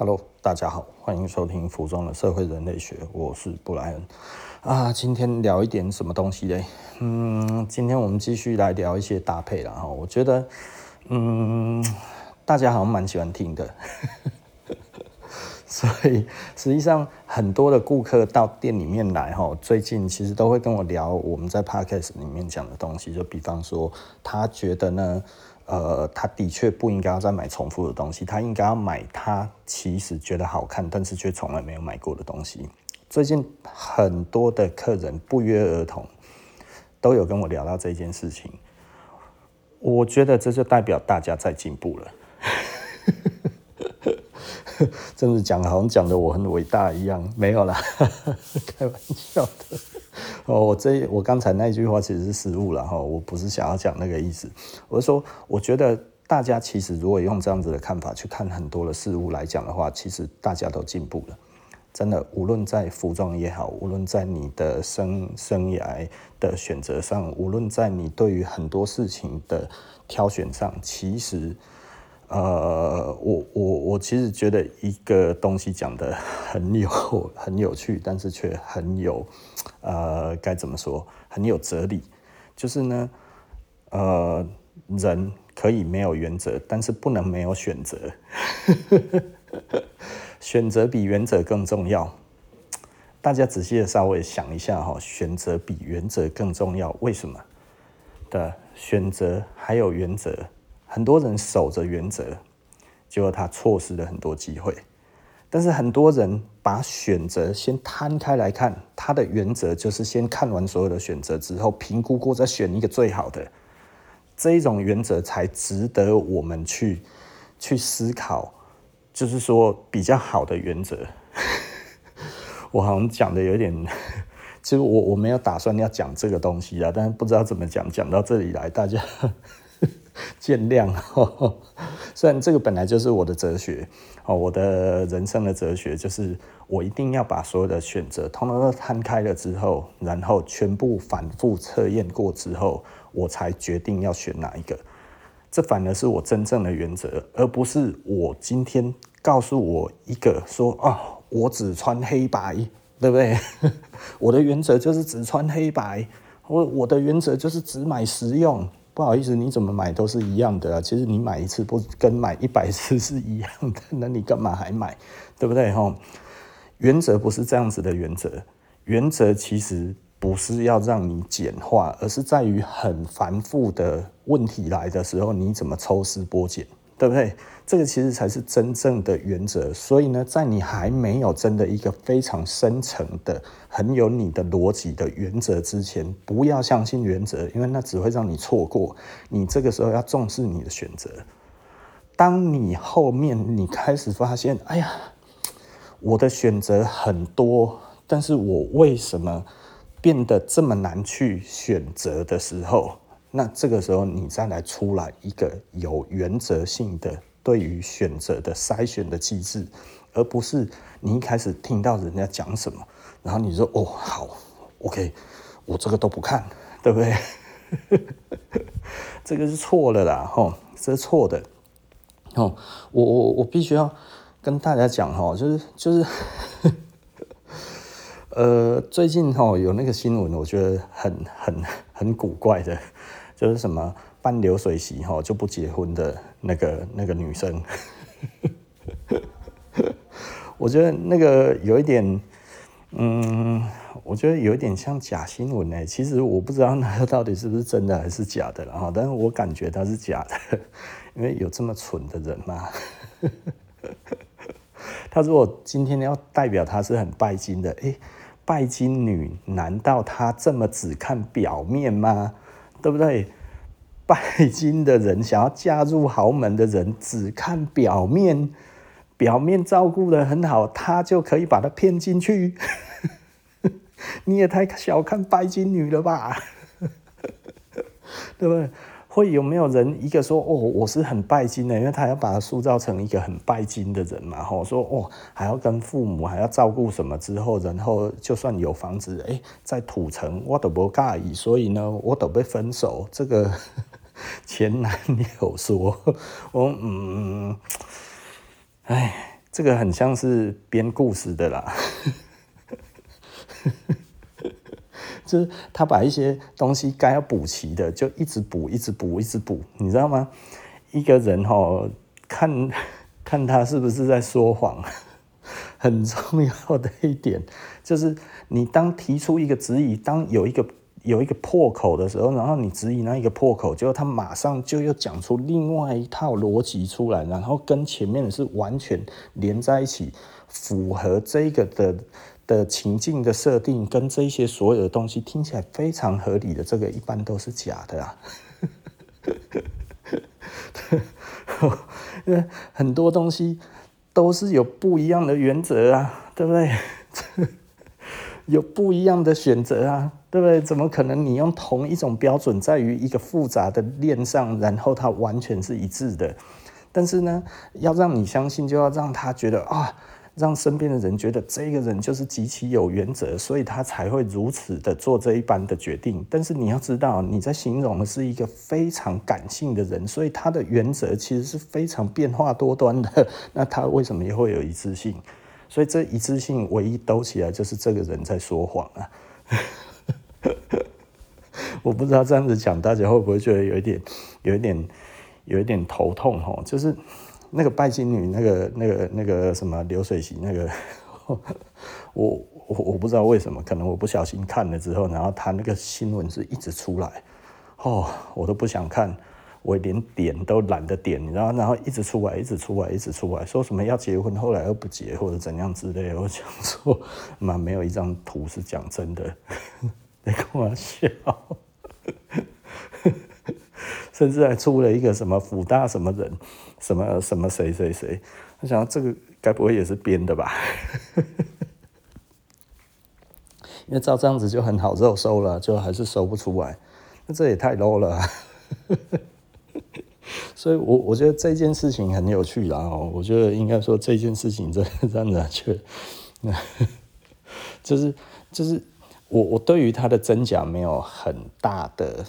Hello，大家好，欢迎收听服装的社会人类学，我是布莱恩啊。今天聊一点什么东西嘞？嗯，今天我们继续来聊一些搭配了哈。我觉得，嗯，大家好像蛮喜欢听的，所以实际上很多的顾客到店里面来哈，最近其实都会跟我聊我们在 Podcast 里面讲的东西，就比方说他觉得呢。呃，他的确不应该要再买重复的东西，他应该要买他其实觉得好看，但是却从来没有买过的东西。最近很多的客人不约而同都有跟我聊到这件事情，我觉得这就代表大家在进步了。真的讲好像讲的我很伟大一样，没有啦，开玩笑的。哦，我这我刚才那句话其实是失误了哈，我不是想要讲那个意思，我是说，我觉得大家其实如果用这样子的看法去看很多的事物来讲的话，其实大家都进步了，真的，无论在服装也好，无论在你的生生涯的选择上，无论在你对于很多事情的挑选上，其实。呃，我我我其实觉得一个东西讲得很有很有趣，但是却很有呃该怎么说，很有哲理。就是呢，呃，人可以没有原则，但是不能没有选择。选择比原则更重要。大家仔细的稍微想一下哈，选择比原则更重要，为什么？的选择还有原则。很多人守着原则，结果他错失了很多机会。但是很多人把选择先摊开来看，他的原则就是先看完所有的选择之后，评估过再选一个最好的。这一种原则才值得我们去去思考，就是说比较好的原则。我好像讲的有点，其实我我没有打算要讲这个东西啊，但是不知道怎么讲，讲到这里来，大家。见谅，虽然这个本来就是我的哲学哦，我的人生的哲学就是我一定要把所有的选择通通都摊开了之后，然后全部反复测验过之后，我才决定要选哪一个。这反而是我真正的原则，而不是我今天告诉我一个说哦，我只穿黑白，对不对？我的原则就是只穿黑白，我我的原则就是只买实用。不好意思，你怎么买都是一样的啊。其实你买一次不跟买一百次是一样的，那你干嘛还买？对不对？哈，原则不是这样子的原则。原则其实不是要让你简化，而是在于很繁复的问题来的时候，你怎么抽丝剥茧。对不对？这个其实才是真正的原则。所以呢，在你还没有真的一个非常深层的、很有你的逻辑的原则之前，不要相信原则，因为那只会让你错过。你这个时候要重视你的选择。当你后面你开始发现，哎呀，我的选择很多，但是我为什么变得这么难去选择的时候，那这个时候，你再来出来一个有原则性的对于选择的筛选的机制，而不是你一开始听到人家讲什么，然后你说哦好，OK，我这个都不看，对不对？这个是错的啦，吼，这是错的。哦，我我我必须要跟大家讲哈，就是就是，呃，最近哈有那个新闻，我觉得很很很古怪的。就是什么办流水席哈就不结婚的那个那个女生，我觉得那个有一点，嗯，我觉得有一点像假新闻哎。其实我不知道那个到底是不是真的还是假的了哈，但是我感觉它是假的，因为有这么蠢的人嘛。他如果今天要代表他是很拜金的，哎，拜金女难道她这么只看表面吗？对不对？拜金的人想要嫁入豪门的人，只看表面，表面照顾得很好，他就可以把他骗进去。你也太小看拜金女了吧？对不对？会有没有人一个说哦，我是很拜金的，因为他要把他塑造成一个很拜金的人嘛。吼，说哦，还要跟父母还要照顾什么之后，然后就算有房子，哎，在土城我都不介意，所以呢，我都被分手。这个前男友说，我嗯，哎，这个很像是编故事的啦，就是他把一些东西该要补齐的，就一直补，一直补，一直补，你知道吗？一个人哦，看 看他是不是在说谎，很重要的一点就是，你当提出一个质疑，当有一个。有一个破口的时候，然后你质疑那一个破口，结果他马上就又讲出另外一套逻辑出来，然后跟前面的是完全连在一起，符合这个的的情境的设定，跟这些所有的东西听起来非常合理的，这个一般都是假的啊。因为很多东西都是有不一样的原则啊，对不对？有不一样的选择啊。对不对？怎么可能？你用同一种标准，在于一个复杂的链上，然后它完全是一致的。但是呢，要让你相信，就要让他觉得啊，让身边的人觉得这个人就是极其有原则，所以他才会如此的做这一般的决定。但是你要知道，你在形容的是一个非常感性的人，所以他的原则其实是非常变化多端的。那他为什么也会有一致性？所以这一致性唯一兜起来，就是这个人在说谎啊。我不知道这样子讲，大家会不会觉得有一点、有一点、有一点头痛？吼，就是那个拜金女，那个、那个、那个什么流水席，那个，我我我不知道为什么，可能我不小心看了之后，然后他那个新闻是一直出来，哦，我都不想看，我连点都懒得点，然后然后一直出来，一直出来，一直出来，说什么要结婚，后来又不结或者怎样之类，我想说，妈，没有一张图是讲真的。你跟我笑，甚至还出了一个什么辅大什么人，什么什么谁谁谁，我想这个该不会也是编的吧？因为照这样子就很好肉收了，就还是收不出来，那这也太 low 了。所以我我觉得这件事情很有趣啦，我觉得应该说这件事情真的 真的就，就是就是。我我对于它的真假没有很大的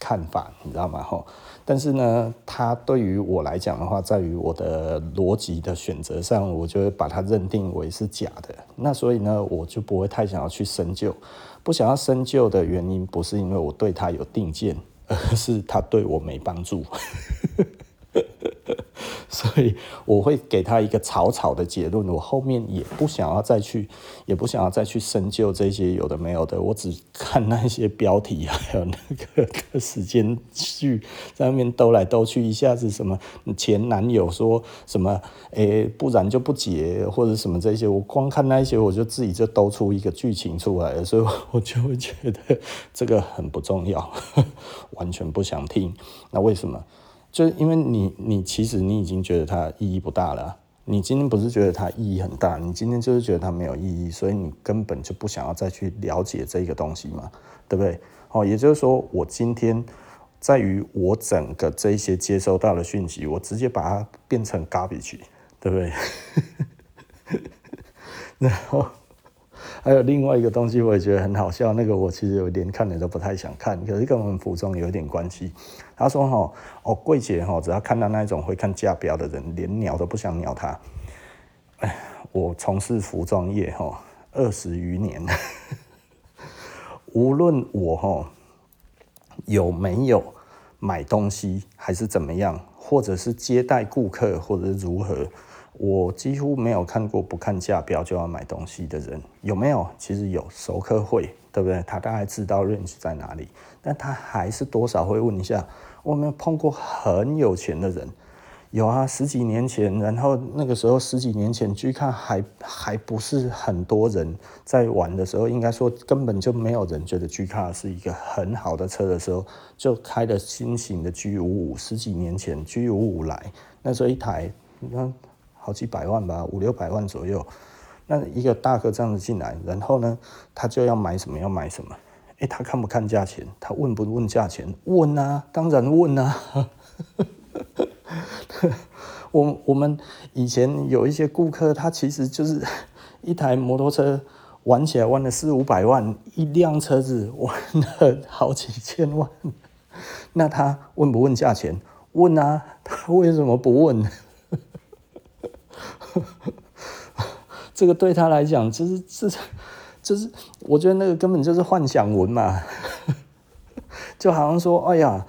看法，你知道吗？吼，但是呢，它对于我来讲的话，在于我的逻辑的选择上，我就会把它认定为是假的。那所以呢，我就不会太想要去深究。不想要深究的原因，不是因为我对它有定见，而 是他对我没帮助。所以我会给他一个草草的结论，我后面也不想要再去，也不想要再去深究这些有的没有的，我只看那些标题还有 那个时间序在那边兜来兜去，一下子什么前男友说什么，诶，不然就不结或者什么这些，我光看那些我就自己就兜出一个剧情出来了，所以我 就会觉得这个很不重要，完全不想听。那为什么？就因为你，你其实你已经觉得它意义不大了。你今天不是觉得它意义很大，你今天就是觉得它没有意义，所以你根本就不想要再去了解这个东西嘛，对不对？哦，也就是说，我今天在于我整个这些接收到的讯息，我直接把它变成 garbage，对不对？然后。还有另外一个东西，我也觉得很好笑。那个我其实有点看了都不太想看，可是跟我们服装有一点关系。他说：“哈，哦，柜姐哈，只要看到那种会看价标的人，连鸟都不想鸟他。”哎，我从事服装业哈二十余年，无论我哈有没有买东西，还是怎么样，或者是接待顾客，或者是如何。我几乎没有看过不看价标就要买东西的人，有没有？其实有，熟客会，对不对？他大概知道 range 在哪里，但他还是多少会问一下。我没有碰过很有钱的人，有啊，十几年前，然后那个时候十几年前去看还还不是很多人在玩的时候，应该说根本就没有人觉得 G 卡是一个很好的车的时候，就开了新型的 G 五五。十几年前 G 五五来，那时候一台，你看。好几百万吧，五六百万左右。那一个大哥这样子进来，然后呢，他就要买什么？要买什么？哎，他看不看价钱？他问不问价钱？问啊，当然问啊。我我们以前有一些顾客，他其实就是一台摩托车玩起来玩了四五百万，一辆车子玩了好几千万。那他问不问价钱？问啊，他为什么不问？这个对他来讲，就是是就是，我觉得那个根本就是幻想文嘛，就好像说，哎呀。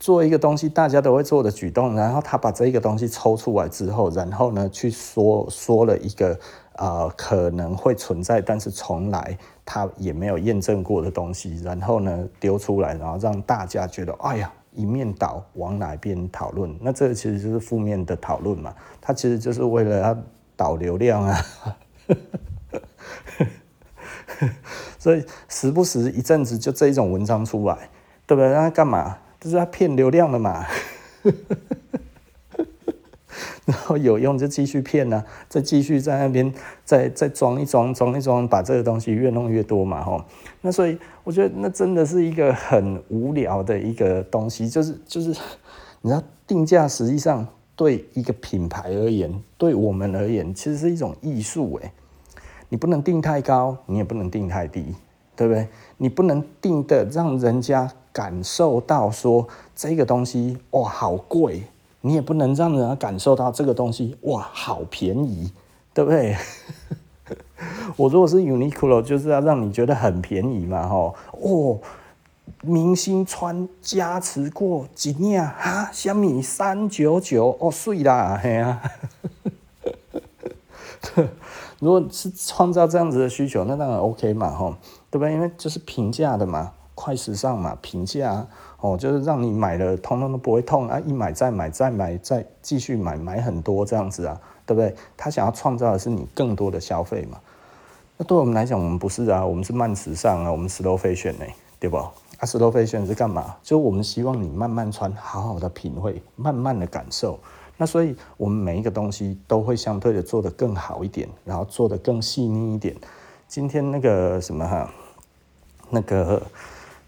做一个东西大家都会做的举动，然后他把这个东西抽出来之后，然后呢去说说了一个呃可能会存在，但是从来他也没有验证过的东西，然后呢丢出来，然后让大家觉得哎呀一面倒往哪边讨论，那这个其实就是负面的讨论嘛，他其实就是为了要导流量啊，所以时不时一阵子就这一种文章出来，对不对？让他干嘛？就是他骗流量的嘛，然后有用就继续骗呢、啊，再继续在那边再再装一装，装一装，把这个东西越弄越多嘛，吼。那所以我觉得那真的是一个很无聊的一个东西，就是就是，你知道定价实际上对一个品牌而言，对我们而言，其实是一种艺术诶。你不能定太高，你也不能定太低，对不对？你不能定的让人家。感受到说这个东西哇好贵，你也不能让人家感受到这个东西哇好便宜，对不对？我如果是 Uniqlo，就是要让你觉得很便宜嘛，吼哦，明星穿加持过几年啊，虾米三九九哦，碎啦，嘿啊，如果是创造这样子的需求，那当然 OK 嘛，吼，对不对？因为就是平价的嘛。快时尚嘛，平价哦，就是让你买了通通都不会痛啊！一买再买再买再继续买，买很多这样子啊，对不对？他想要创造的是你更多的消费嘛。那对我们来讲，我们不是啊，我们是慢时尚啊，我们 slow fashion 呢，对不？啊，slow fashion 是干嘛？就我们希望你慢慢穿，好好的品味，慢慢的感受。那所以我们每一个东西都会相对的做得更好一点，然后做得更细腻一点。今天那个什么哈，那个。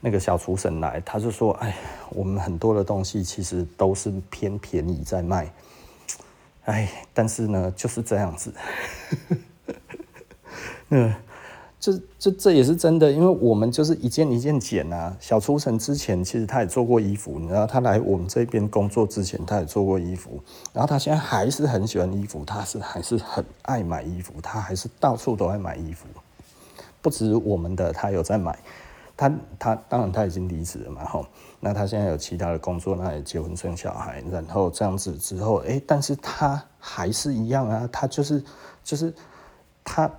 那个小厨神来，他就说：“哎，我们很多的东西其实都是偏便宜在卖，哎，但是呢，就是这样子。嗯，这这这也是真的，因为我们就是一件一件剪啊。小厨神之前其实他也做过衣服，你知道，他来我们这边工作之前，他也做过衣服，然后他现在还是很喜欢衣服，他是还是很爱买衣服，他还是到处都爱买衣服，不止我们的，他有在买。”他他当然他已经离职了嘛，吼，那他现在有其他的工作，那也结婚生小孩，然后这样子之后，哎、但是他还是一样啊，他就是就是他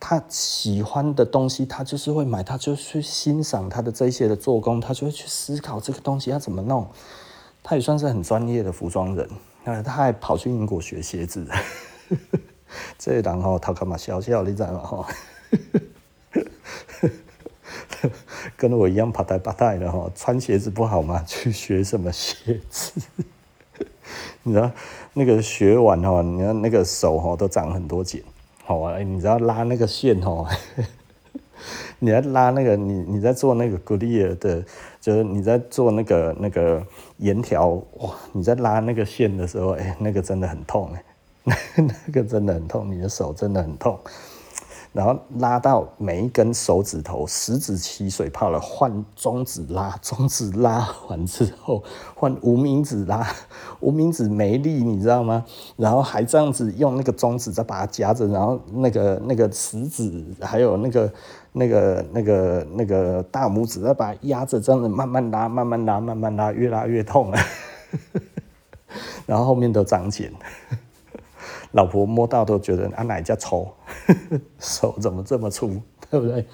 他喜欢的东西，他就是会买，他就去欣赏他的这些的做工，他就会去思考这个东西要怎么弄。他也算是很专业的服装人，那他还跑去英国学鞋子，这人吼头壳嘛小小，你知道吗？跟我一样爬带爬带的哈，穿鞋子不好吗？去学什么鞋子？你知道那个学完哈，你看那个手哈都长很多茧，好啊，你知道拉那个线哦，你在拉那个你你在做那个 glue 的，就是你在做那个那个沿条哇，你在拉那个线的时候，哎，那个真的很痛哎，那个真的很痛，你的手真的很痛。然后拉到每一根手指头，十指起水泡了，换中指拉，中指拉完之后换无名指拉，无名指没力，你知道吗？然后还这样子用那个中指再把它夹着，然后那个那个食指还有那个那个那个那个大拇指再把它压着，这样子慢慢拉，慢慢拉，慢慢拉，越拉越痛啊！然后后面都长茧。老婆摸到都觉得啊，哪家丑，手怎么这么粗，对不对？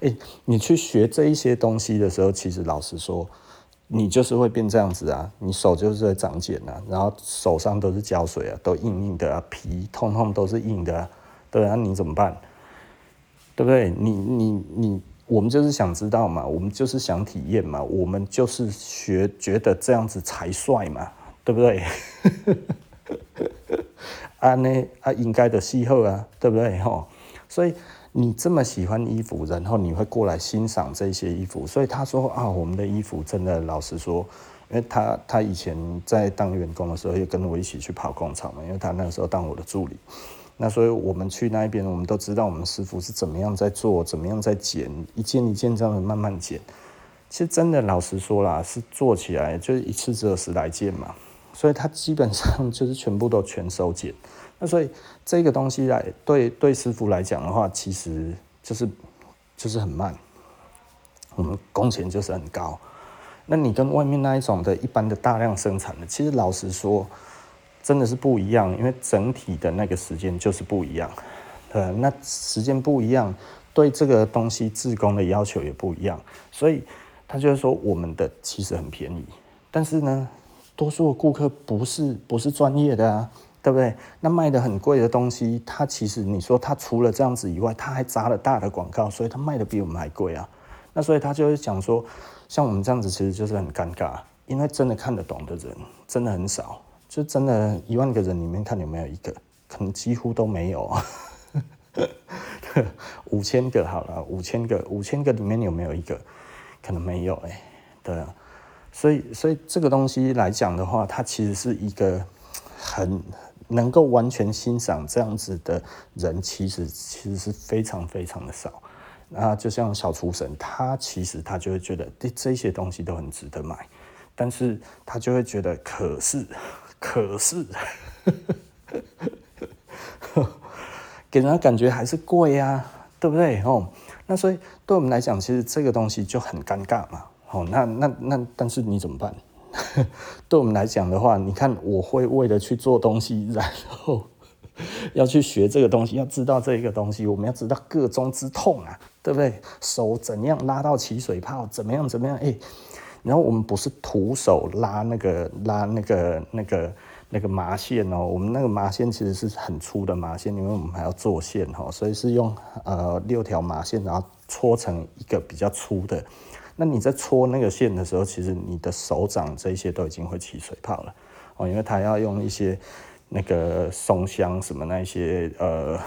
欸，你去学这一些东西的时候，其实老实说，你就是会变这样子啊，你手就是会长茧啊，然后手上都是胶水啊，都硬硬的啊，皮通通都是硬的，对啊，你怎么办？对不对？你你你，我们就是想知道嘛，我们就是想体验嘛，我们就是学觉得这样子才帅嘛，对不对？啊，那啊，应该的喜好啊，对不对吼？所以你这么喜欢衣服，然后你会过来欣赏这些衣服。所以他说啊，我们的衣服真的，老实说，因为他他以前在当员工的时候，也跟我一起去跑工厂嘛，因为他那个时候当我的助理。那所以我们去那一边，我们都知道我们师傅是怎么样在做，怎么样在剪，一件一件这样子慢慢剪。其实真的，老实说啦，是做起来就一次只有十来件嘛。所以他基本上就是全部都全手剪，那所以这个东西来对对师傅来讲的话，其实就是就是很慢，我们工钱就是很高。那你跟外面那一种的一般的大量生产的，其实老实说，真的是不一样，因为整体的那个时间就是不一样。呃，那时间不一样，对这个东西制工的要求也不一样，所以他就是说我们的其实很便宜，但是呢，多数顾客不是不是专业的啊，对不对？那卖的很贵的东西，他其实你说他除了这样子以外，他还砸了大的广告，所以他卖的比我们还贵啊。那所以他就会讲说，像我们这样子其实就是很尴尬，因为真的看得懂的人真的很少，就真的一万个人里面看有没有一个，可能几乎都没有。五千个好了，五千个，五千个里面有没有一个？可能没有哎、欸，对啊，所以所以这个东西来讲的话，它其实是一个很能够完全欣赏这样子的人，其实其实是非常非常的少。那就像小厨神，他其实他就会觉得这这些东西都很值得买，但是他就会觉得，可是可是。给人的感觉还是贵呀，对不对？哦，那所以对我们来讲，其实这个东西就很尴尬嘛。哦，那那那，但是你怎么办？对我们来讲的话，你看，我会为了去做东西，然后要去学这个东西，要知道这一个东西，我们要知道个中之痛啊，对不对？手怎样拉到起水泡，怎么样怎么样？哎，然后我们不是徒手拉那个拉那个那个。那个麻线哦，我们那个麻线其实是很粗的麻线，因为我们还要做线哈，所以是用呃六条麻线，然后搓成一个比较粗的。那你在搓那个线的时候，其实你的手掌这些都已经会起水泡了。哦，因为它要用一些那个松香什么那些呃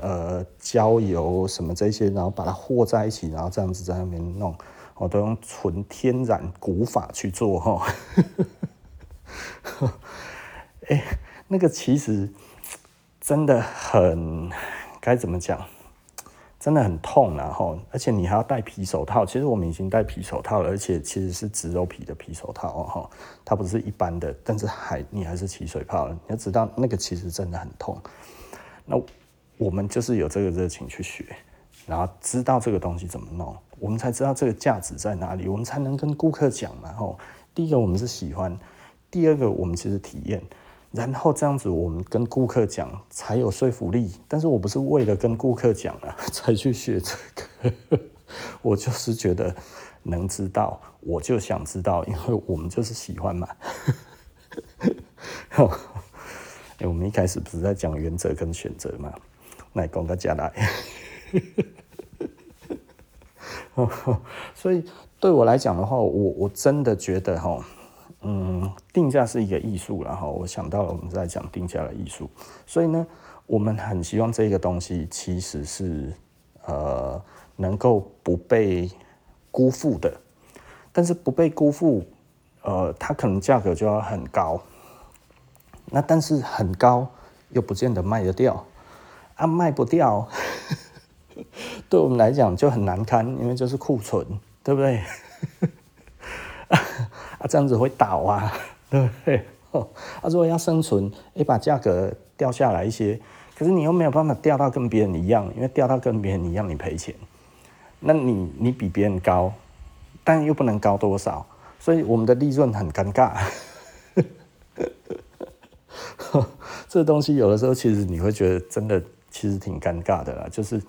呃焦油什么这些，然后把它和在一起，然后这样子在那边弄，我都用纯天然古法去做哈。哎、欸，那个其实真的很该怎么讲，真的很痛然后，而且你还要戴皮手套。其实我们已经戴皮手套了，而且其实是植鞣皮的皮手套哦，它不是一般的，但是还你还是起水泡了。你要知道，那个其实真的很痛。那我们就是有这个热情去学，然后知道这个东西怎么弄，我们才知道这个价值在哪里，我们才能跟顾客讲嘛。吼，第一个我们是喜欢，第二个我们其实体验。然后这样子，我们跟顾客讲才有说服力。但是我不是为了跟顾客讲啊，才去学这个。我就是觉得能知道，我就想知道，因为我们就是喜欢嘛。欸，我们一开始不是在讲原则跟选择嘛？来讲个加来。所以对我来讲的话，我我真的觉得哈。嗯，定价是一个艺术，然后我想到了我们在讲定价的艺术，所以呢，我们很希望这个东西其实是呃能够不被辜负的，但是不被辜负，呃，它可能价格就要很高，那但是很高又不见得卖得掉，啊，卖不掉，对我们来讲就很难堪，因为就是库存，对不对？啊，这样子会倒啊，对 不对？哦，啊，如果要生存，哎，把价格掉下来一些，可是你又没有办法掉到跟别人一样，因为掉到跟别人一样，你赔钱。那你你比别人高，但又不能高多少，所以我们的利润很尴尬。这东西有的时候其实你会觉得真的其实挺尴尬的啦，就是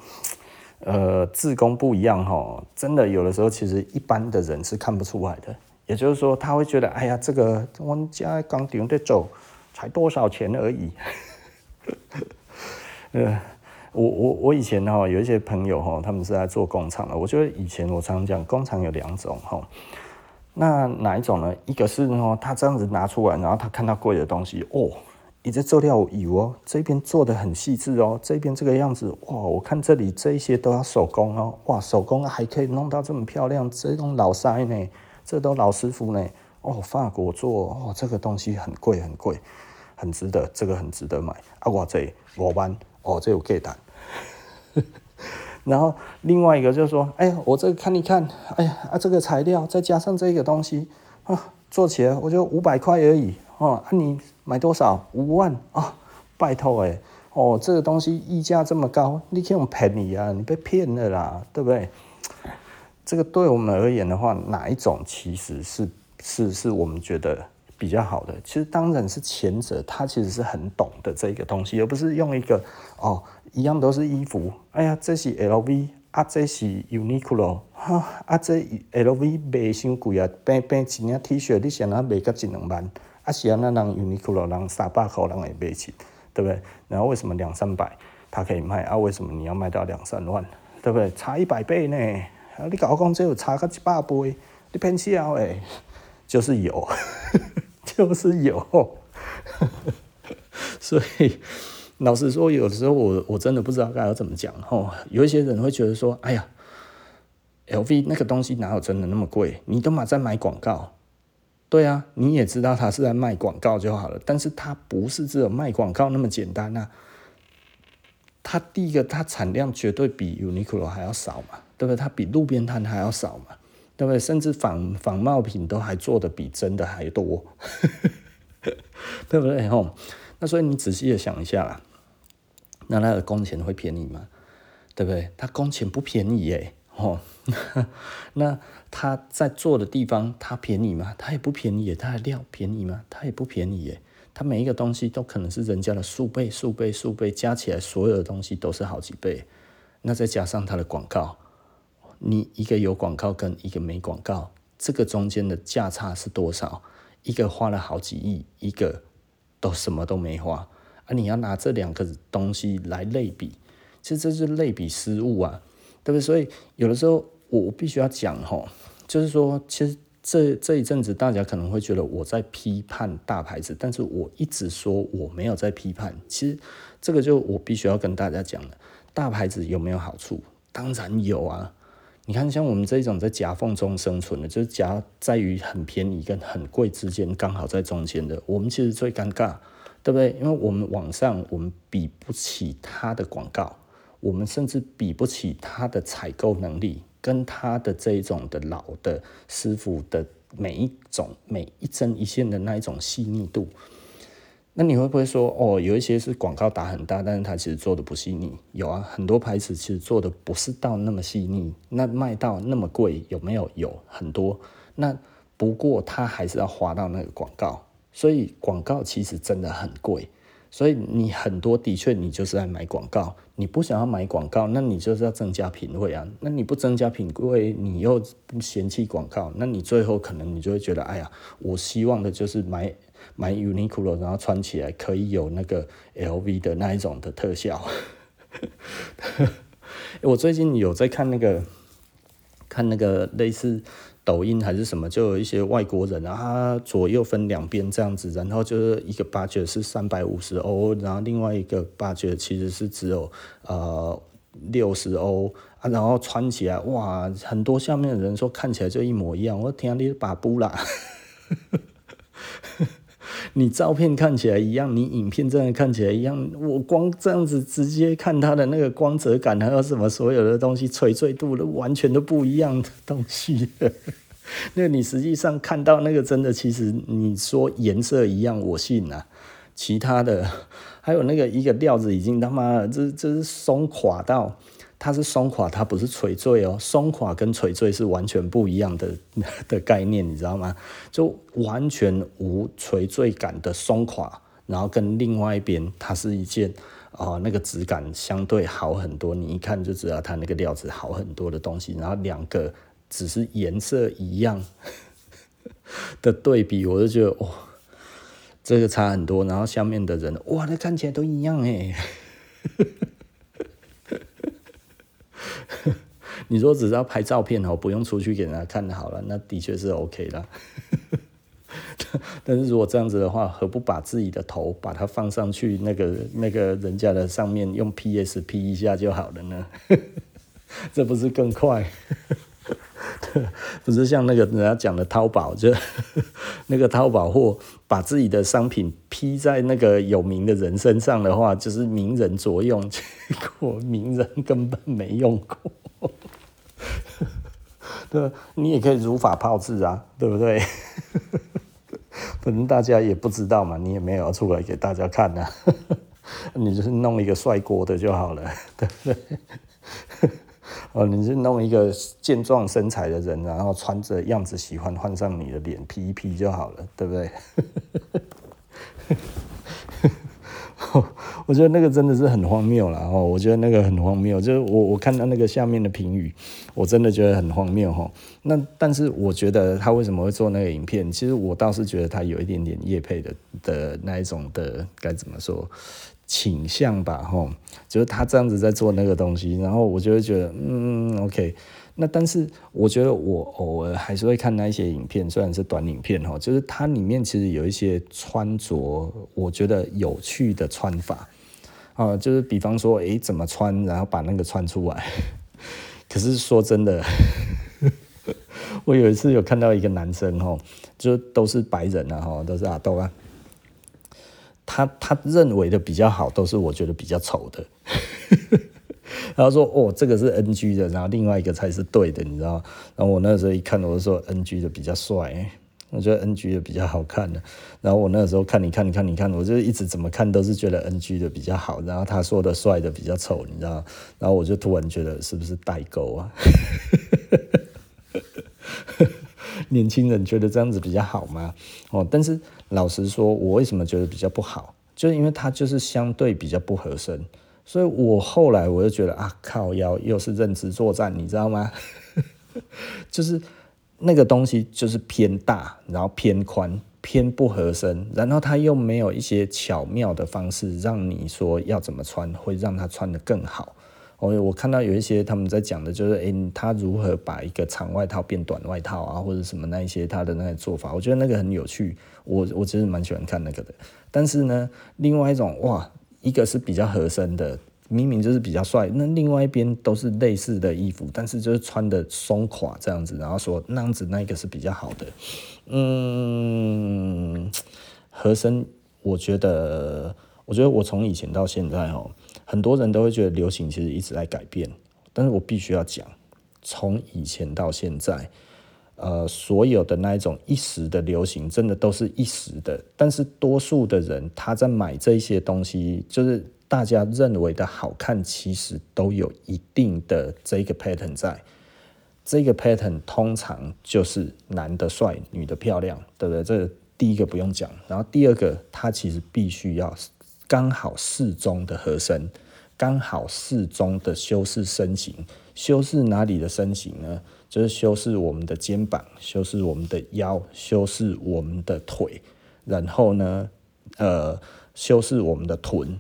呃，自工不一样哈，真的有的时候其实一般的人是看不出来的。也就是说，他会觉得，哎呀，这个我们家工厂的走，才多少钱而已。呃，我我我以前哈有一些朋友哈，他们是在做工厂的。我觉得以前我常常讲，工厂有两种哈。那哪一种呢？一个是呢，他这样子拿出来，然后他看到贵的东西，哦，一直做料有哦，这边做的很细致哦，这边这个样子，哇，我看这里这一些都要手工哦，哇，手工还可以弄到这么漂亮，这种老塞呢。这都老师傅呢，哦，法国做，哦，这个东西很贵很贵，很值得，这个很值得买。啊，我这五万，哦，这有给单。然后另外一个就是说，哎，我这看一看，哎呀，啊，这个材料再加上这个东西，啊，做起来我就五百块而已，哦，啊，你买多少？五万啊，拜托哎，哦，这个东西溢价这么高，你可以用便宜啊，你被骗了啦，对不对？这个对我们而言的话，哪一种其实是是是我们觉得比较好的？其实当然是前者，他其实是很懂的这个东西，而不是用一个哦，一样都是衣服，哎呀，这是 LV。啊，这是 Uniqlo，哈，啊，这 LV 卖伤贵啊，平平一件 T 恤，你想哪卖个一两万？啊，是啊，那人 Uniqlo 人三百块人会买起，对不对？然后为什么两三百他可以卖？啊，为什么你要卖到两三万？对不对？差一百倍呢？啊，你跟我讲只有差个一百倍，你骗笑诶，就是有，就是有，所以。老实说，有的时候我我真的不知道该要怎么讲吼。有一些人会觉得说：“哎呀，LV 那个东西哪有真的那么贵？你都嘛在买广告。”对啊，你也知道他是在卖广告就好了。但是他不是只有卖广告那么简单啊。他第一个，他产量绝对比 Uniqlo 还要少嘛，对不对？他比路边摊还要少嘛，对不对？甚至仿仿冒品都还做得比真的还多，对不对吼？那所以你仔细的想一下啦。那他的工钱会便宜吗？对不对？他工钱不便宜耶，哦，那他在做的地方，他便宜吗？他也不便宜耶。他的料便宜吗？他也不便宜耶。他每一个东西都可能是人家的数倍、数倍、数倍，加起来所有的东西都是好几倍。那再加上他的广告，你一个有广告跟一个没广告，这个中间的价差是多少？一个花了好几亿，一个都什么都没花。啊，你要拿这两个东西来类比，其实这是类比失误啊，对不对？所以有的时候我必须要讲吼，就是说，其实这这一阵子大家可能会觉得我在批判大牌子，但是我一直说我没有在批判。其实这个就我必须要跟大家讲了，大牌子有没有好处？当然有啊。你看，像我们这种在夹缝中生存的，就是夹在于很便宜跟很贵之间，刚好在中间的，我们其实最尴尬。对不对？因为我们网上我们比不起他的广告，我们甚至比不起他的采购能力，跟他的这一种的老的师傅的每一种每一针一线的那一种细腻度。那你会不会说哦，有一些是广告打很大，但是他其实做的不细腻？有啊，很多牌子其实做的不是到那么细腻，那卖到那么贵有没有？有很多。那不过他还是要花到那个广告。所以广告其实真的很贵，所以你很多的确你就是在买广告，你不想要买广告，那你就是要增加品位啊。那你不增加品位，你又嫌弃广告，那你最后可能你就会觉得，哎呀，我希望的就是买 买 Uniqlo，然后穿起来可以有那个 LV 的那一种的特效。我最近有在看那个看那个类似。抖音还是什么，就有一些外国人啊，他左右分两边这样子，然后就是一个八折是三百五十欧，然后另外一个八折其实是只有呃六十欧啊，然后穿起来哇，很多下面的人说看起来就一模一样，我天啊，你把布啦。你照片看起来一样，你影片真的看起来一样。我光这样子直接看它的那个光泽感，还有什么所有的东西，垂坠度都完全都不一样的东西。那你实际上看到那个真的，其实你说颜色一样，我信啊。其他的还有那个一个料子已经他妈，这这是松垮到。它是松垮，它不是垂坠哦。松垮跟垂坠是完全不一样的 的概念，你知道吗？就完全无垂坠感的松垮，然后跟另外一边，它是一件啊、那个质感相对好很多。你一看就知道它那个料子好很多的东西。然后两个只是颜色一样 的对比，我就觉得哇、哦，这个差很多。然后下面的人哇，那看起来都一样哎。你说只是要拍照片哦，不用出去给人家看好了，那的确是 OK 的。但是如果这样子的话，何不把自己的头把它放上去那个那个人家的上面，用 PSP 一下就好了呢？这不是更快？不是像那个人家讲的淘宝，就 那个淘宝货，把自己的商品披在那个有名的人身上的话，就是名人着用，结果名人根本没用过。对，你也可以如法炮制啊，对不对？反正大家也不知道嘛，你也没有出来给大家看呐、啊。你就是弄一个帅锅的就好了，对不对？哦，你是弄一个健壮身材的人，然后穿着样子喜欢换上你的脸 P 一 P 就好了，对不对？我觉得那个真的是很荒谬了哦，我觉得那个很荒谬，就是我我看到那个下面的评语，我真的觉得很荒谬哈。那但是我觉得他为什么会做那个影片？其实我倒是觉得他有一点点业配的的那一种的该怎么说倾向吧哈，就是他这样子在做那个东西，然后我就会觉得嗯 OK。那但是我觉得我偶尔还是会看那一些影片，虽然是短影片哈，就是它里面其实有一些穿着，我觉得有趣的穿法啊，就是比方说，诶，怎么穿，然后把那个穿出来。可是说真的，我有一次有看到一个男生哈，就都是白人啊哈，都是阿豆啊，他他认为的比较好，都是我觉得比较丑的。然后说哦，这个是 NG 的，然后另外一个才是对的，你知道？然后我那时候一看，我就说 NG 的比较帅，我觉得 NG 的比较好看的。然后我那时候看，你看，你看，你看，我就一直怎么看都是觉得 NG 的比较好。然后他说的帅的比较丑，你知道？然后我就突然觉得是不是代沟啊？年轻人觉得这样子比较好吗？哦，但是老实说，我为什么觉得比较不好？就是因为它就是相对比较不合身。所以我后来我就觉得啊，靠腰又是认知作战，你知道吗？就是那个东西就是偏大，然后偏宽，偏不合身，然后它又没有一些巧妙的方式让你说要怎么穿会让它穿得更好。我我看到有一些他们在讲的就是，诶，他如何把一个长外套变短外套啊，或者什么那一些他的那个做法，我觉得那个很有趣，我我其实蛮喜欢看那个的。但是呢，另外一种哇。一个是比较合身的，明明就是比较帅，那另外一边都是类似的衣服，但是就是穿的松垮这样子，然后说那样子那一个是比较好的，嗯，合身，我觉得，我觉得我从以前到现在哦，很多人都会觉得流行其实一直在改变，但是我必须要讲，从以前到现在。呃，所有的那一种一时的流行，真的都是一时的。但是多数的人他在买这些东西，就是大家认为的好看，其实都有一定的这个 pattern 在。这个 pattern 通常就是男的帅，女的漂亮，对不对？这第一个不用讲。然后第二个，它其实必须要刚好适中的合身，刚好适中的修饰身形。修饰哪里的身形呢？就是修饰我们的肩膀，修饰我们的腰，修饰我们的腿，然后呢，呃，修饰我们的臀，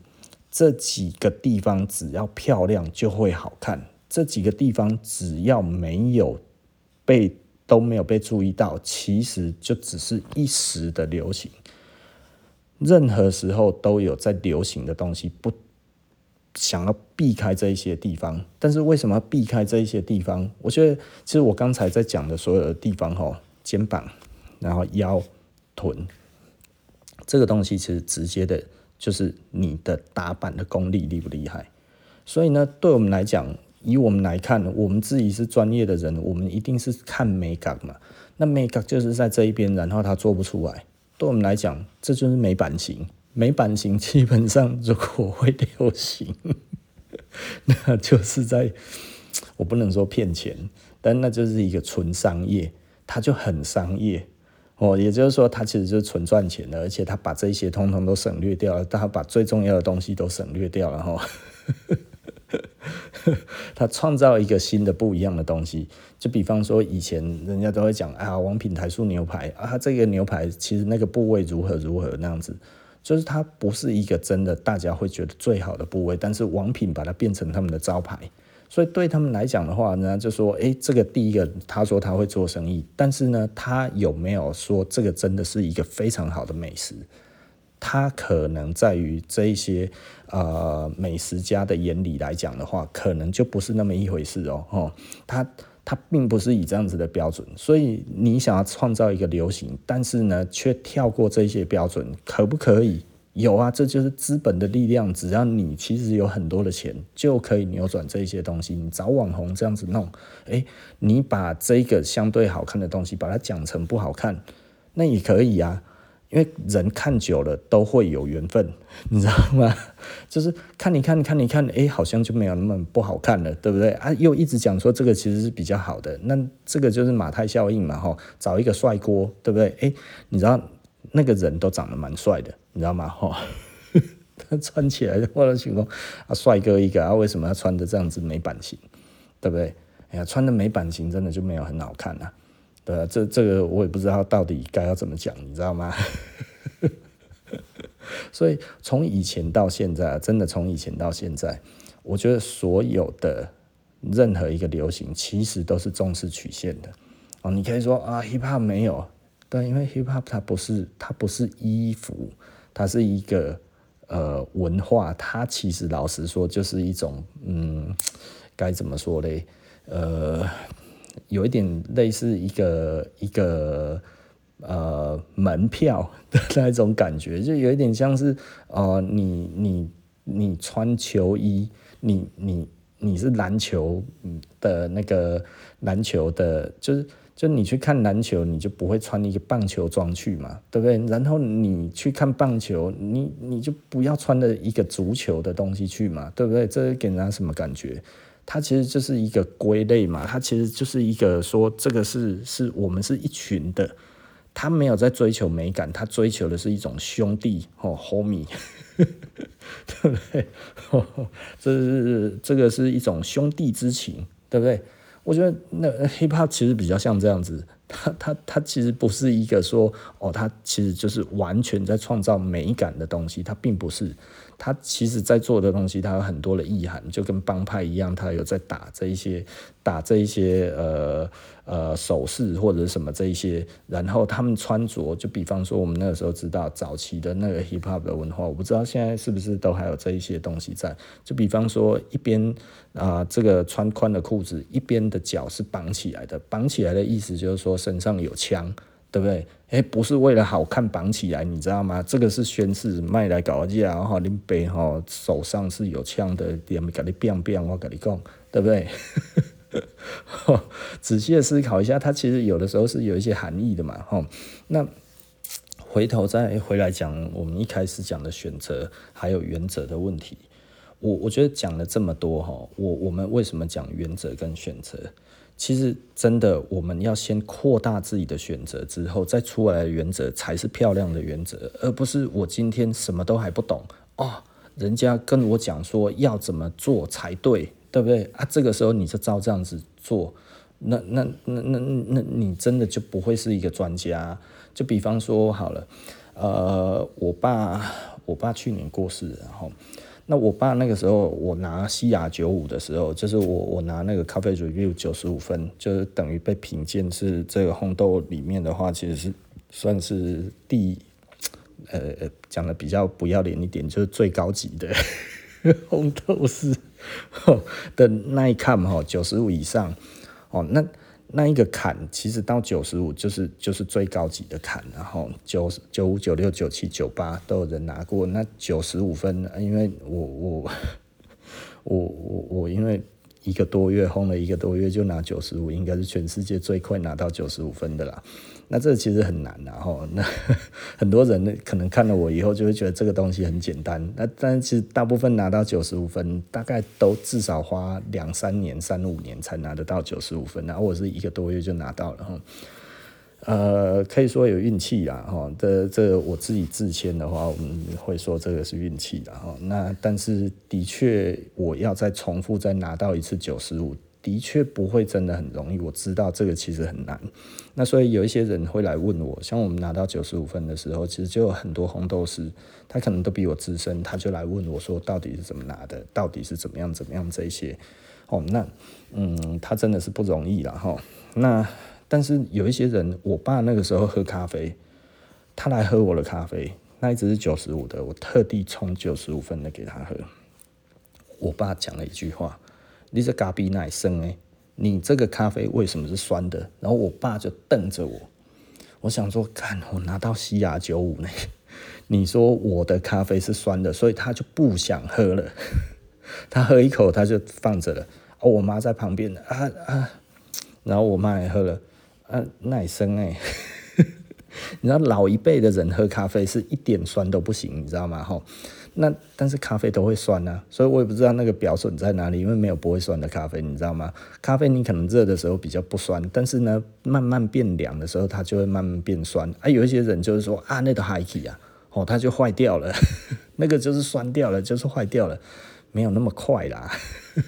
这几个地方只要漂亮就会好看。这几个地方只要没有被都没有被注意到，其实就只是一时的流行。任何时候都有在流行的东西不。想要避开这一些地方，但是为什么要避开这一些地方？我觉得，其实我刚才在讲的所有的地方，哈，肩膀，然后腰、臀，这个东西其实直接的就是你的打板的功力厉不厉害。所以呢，对我们来讲，以我们来看，我们自己是专业的人，我们一定是看美感嘛。那美感就是在这一边，然后他做不出来。对我们来讲，这就是没版型。美版型基本上如果会流行，那就是在我不能说骗钱，但那就是一个纯商业，它就很商业哦。也就是说，它其实就是纯赚钱的，而且它把这些通通都省略掉了，它把最重要的东西都省略掉了哈。它创造一个新的不一样的东西，就比方说以前人家都会讲啊，王品台塑牛排啊，这个牛排其实那个部位如何如何那样子。就是它不是一个真的大家会觉得最好的部位，但是王品把它变成他们的招牌，所以对他们来讲的话呢，就说，诶，这个第一个他说他会做生意，但是呢，他有没有说这个真的是一个非常好的美食？他可能在于这一些呃美食家的眼里来讲的话，可能就不是那么一回事哦，哦，他。它并不是以这样子的标准，所以你想要创造一个流行，但是呢，却跳过这些标准，可不可以？有啊，这就是资本的力量。只要你其实有很多的钱，就可以扭转这些东西。你找网红这样子弄，诶，你把这个相对好看的东西，把它讲成不好看，那也可以啊。因为人看久了都会有缘分，你知道吗？就是看你看你看你看，哎，好像就没有那么不好看了，对不对啊？又一直讲说这个其实是比较好的，那这个就是马太效应嘛，哈，找一个帅哥，对不对？哎，你知道那个人都长得蛮帅的，你知道吗？哈，他穿起来或者情况啊，帅哥一个啊，为什么要穿的这样子没版型，对不对？哎呀，穿的没版型，真的就没有很好看啊。对啊，这这个我也不知道到底该要怎么讲，你知道吗？所以从以前到现在，真的从以前到现在，我觉得所有的任何一个流行，其实都是重视曲线的。哦，你可以说啊，hip hop 没有，对，因为 hip hop 它不是它不是衣服，它是一个呃文化，它其实老实说就是一种嗯，该怎么说嘞？呃。有一点类似一个一个呃门票的 那一种感觉，就有一点像是呃你你你穿球衣，你你你是篮球的那个篮球的，就是就你去看篮球，你就不会穿一个棒球装去嘛，对不对？然后你去看棒球，你你就不要穿的一个足球的东西去嘛，对不对？这给人家什么感觉？它其实就是一个归类嘛，它其实就是一个说这个是是我们是一群的，他没有在追求美感，他追求的是一种兄弟哦，homie，对不对？这是这个是一种兄弟之情，对不对？我觉得那 hip hop 其实比较像这样子，它它它其实不是一个说哦，它其实就是完全在创造美感的东西，它并不是。他其实在做的东西，他有很多的意涵，就跟帮派一样，他有在打这一些，打这一些呃呃首饰或者什么这一些，然后他们穿着，就比方说我们那个时候知道早期的那个 hip hop 的文化，我不知道现在是不是都还有这一些东西在，就比方说一边啊、这个穿宽的裤子，一边的脚是绑起来的，绑起来的意思就是说身上有枪。对不对？哎，不是为了好看绑起来，你知道吗？这个是宣誓，卖来搞价，然后林北哈手上是有枪的，点给你变变，我跟你讲，对不对？仔细的思考一下，它其实有的时候是有一些含义的嘛，哈。那回头再回来讲，我们一开始讲的选择还有原则的问题，我我觉得讲了这么多哈，我我们为什么讲原则跟选择？其实真的，我们要先扩大自己的选择，之后再出来的原则才是漂亮的原则，而不是我今天什么都还不懂哦，人家跟我讲说要怎么做才对，对不对啊？这个时候你就照这样子做，那那那那那你真的就不会是一个专家。就比方说好了，呃，我爸我爸去年过世，然后。那我爸那个时候，我拿西雅九五的时候，就是我我拿那个 Coffee Review 九十五分，就是等于被评鉴是这个红豆里面的话，其实是算是第呃讲的比较不要脸一点，就是最高级的 红豆是的那一看哈，九十五以上哦那。那一个坎其实到九十五就是就是最高级的坎，然后九九五九六九七九八都有人拿过，那九十五分，因为我我 我我我因为。一个多月轰了一个多月就拿九十五，应该是全世界最快拿到九十五分的啦。那这其实很难然后那 很多人可能看了我以后就会觉得这个东西很简单。那但其实大部分拿到九十五分，大概都至少花两三年、三五年才拿得到九十五分。然后我是一个多月就拿到了哈。呃，可以说有运气啦，哈，这这我自己自谦的话，我们会说这个是运气的哈。那但是的确，我要再重复再拿到一次九十五，的确不会真的很容易。我知道这个其实很难。那所以有一些人会来问我，像我们拿到九十五分的时候，其实就有很多红豆师，他可能都比我资深，他就来问我说，到底是怎么拿的，到底是怎么样怎么样这些。哦，那嗯，他真的是不容易了哈。那。但是有一些人，我爸那个时候喝咖啡，他来喝我的咖啡，那一直是九十五的，我特地冲九十五分的给他喝。我爸讲了一句话：“你这咖啡奶生哎，你这个咖啡为什么是酸的？”然后我爸就瞪着我，我想说，看我拿到西雅九五呢，你说我的咖啡是酸的，所以他就不想喝了，他喝一口他就放着了。哦，我妈在旁边啊啊，然后我妈也喝了。啊，耐生哎，你知道老一辈的人喝咖啡是一点酸都不行，你知道吗？吼，那但是咖啡都会酸啊，所以我也不知道那个标准在哪里，因为没有不会酸的咖啡，你知道吗？咖啡你可能热的时候比较不酸，但是呢，慢慢变凉的时候，它就会慢慢变酸啊。有一些人就是说啊，那个海气啊，哦，它就坏掉了，那个就是酸掉了，就是坏掉了。没有那么快啦，